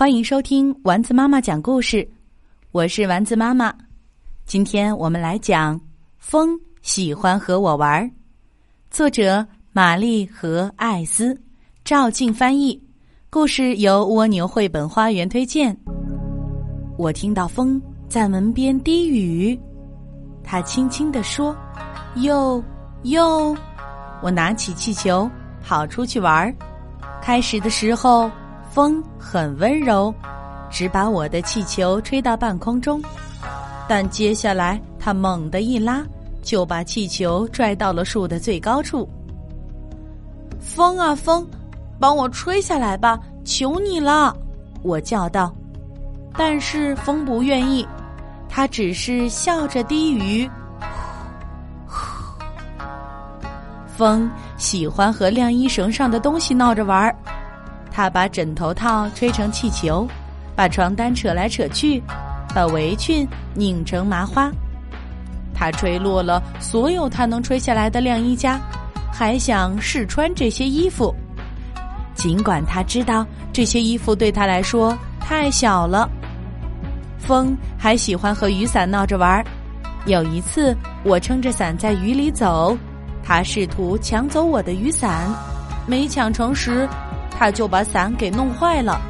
欢迎收听丸子妈妈讲故事，我是丸子妈妈。今天我们来讲《风喜欢和我玩》，作者玛丽和艾斯，赵静翻译。故事由蜗牛绘本花园推荐。我听到风在门边低语，他轻轻地说：“哟哟。”我拿起气球跑出去玩。开始的时候。风很温柔，只把我的气球吹到半空中，但接下来它猛地一拉，就把气球拽到了树的最高处。风啊风，帮我吹下来吧，求你了！我叫道。但是风不愿意，它只是笑着低语：“风喜欢和晾衣绳上的东西闹着玩儿。”他把枕头套吹成气球，把床单扯来扯去，把围裙拧成麻花。他吹落了所有他能吹下来的晾衣夹，还想试穿这些衣服。尽管他知道这些衣服对他来说太小了。风还喜欢和雨伞闹着玩儿。有一次，我撑着伞在雨里走，他试图抢走我的雨伞，没抢成时。他就把伞给弄坏了。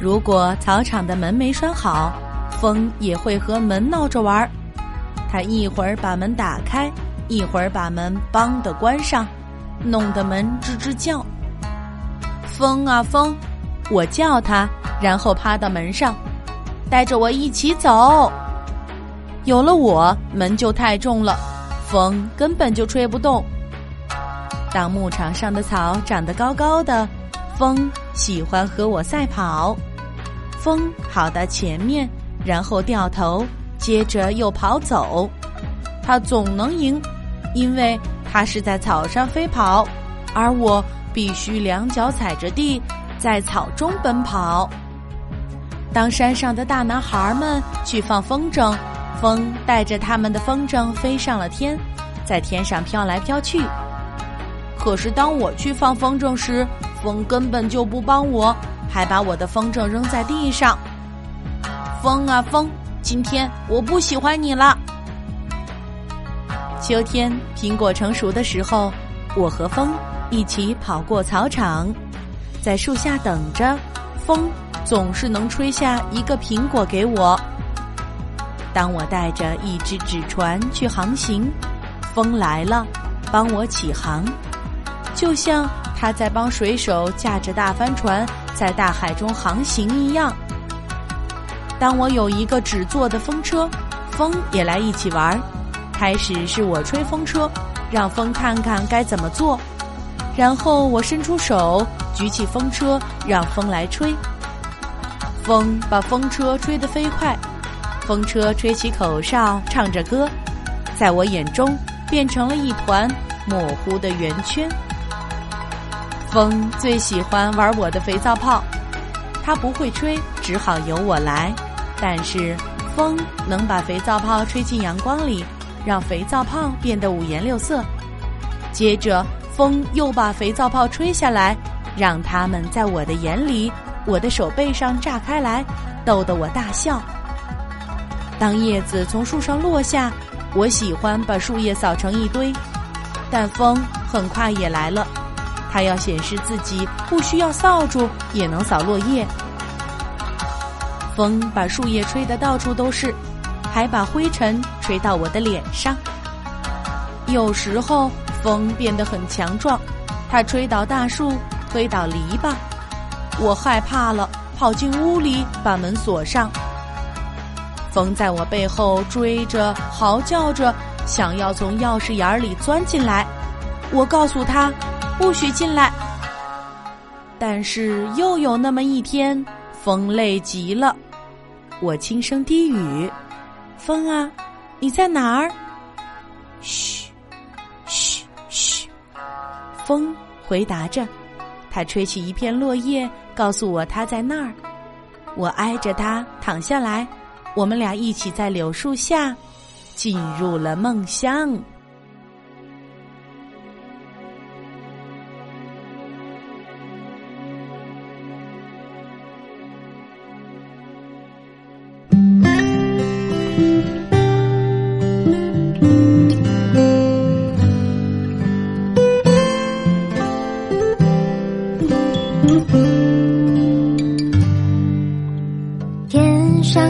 如果草场的门没拴好，风也会和门闹着玩儿。他一会儿把门打开，一会儿把门“梆”的关上，弄得门吱吱叫。风啊风，我叫他，然后趴到门上，带着我一起走。有了我，门就太重了，风根本就吹不动。当牧场上的草长得高高的。风喜欢和我赛跑，风跑到前面，然后掉头，接着又跑走。它总能赢，因为它是在草上飞跑，而我必须两脚踩着地，在草中奔跑。当山上的大男孩们去放风筝，风带着他们的风筝飞上了天，在天上飘来飘去。可是当我去放风筝时，风根本就不帮我，还把我的风筝扔在地上。风啊风，今天我不喜欢你了。秋天苹果成熟的时候，我和风一起跑过草场，在树下等着。风总是能吹下一个苹果给我。当我带着一只纸船去航行，风来了，帮我起航，就像。他在帮水手驾着大帆船在大海中航行一样。当我有一个纸做的风车，风也来一起玩。开始是我吹风车，让风看看该怎么做。然后我伸出手，举起风车，让风来吹。风把风车吹得飞快，风车吹起口哨，唱着歌，在我眼中变成了一团模糊的圆圈。风最喜欢玩我的肥皂泡，它不会吹，只好由我来。但是风能把肥皂泡吹进阳光里，让肥皂泡变得五颜六色。接着风又把肥皂泡吹下来，让它们在我的眼里、我的手背上炸开来，逗得我大笑。当叶子从树上落下，我喜欢把树叶扫成一堆，但风很快也来了。它要显示自己不需要扫帚也能扫落叶。风把树叶吹得到处都是，还把灰尘吹到我的脸上。有时候风变得很强壮，它吹倒大树，推倒篱笆。我害怕了，跑进屋里，把门锁上。风在我背后追着，嚎叫着，想要从钥匙眼里钻进来。我告诉他。不许进来！但是又有那么一天，风累极了，我轻声低语：“风啊，你在哪儿？”嘘，嘘，嘘。风回答着，他吹起一片落叶，告诉我他在那儿。我挨着他躺下来，我们俩一起在柳树下进入了梦乡。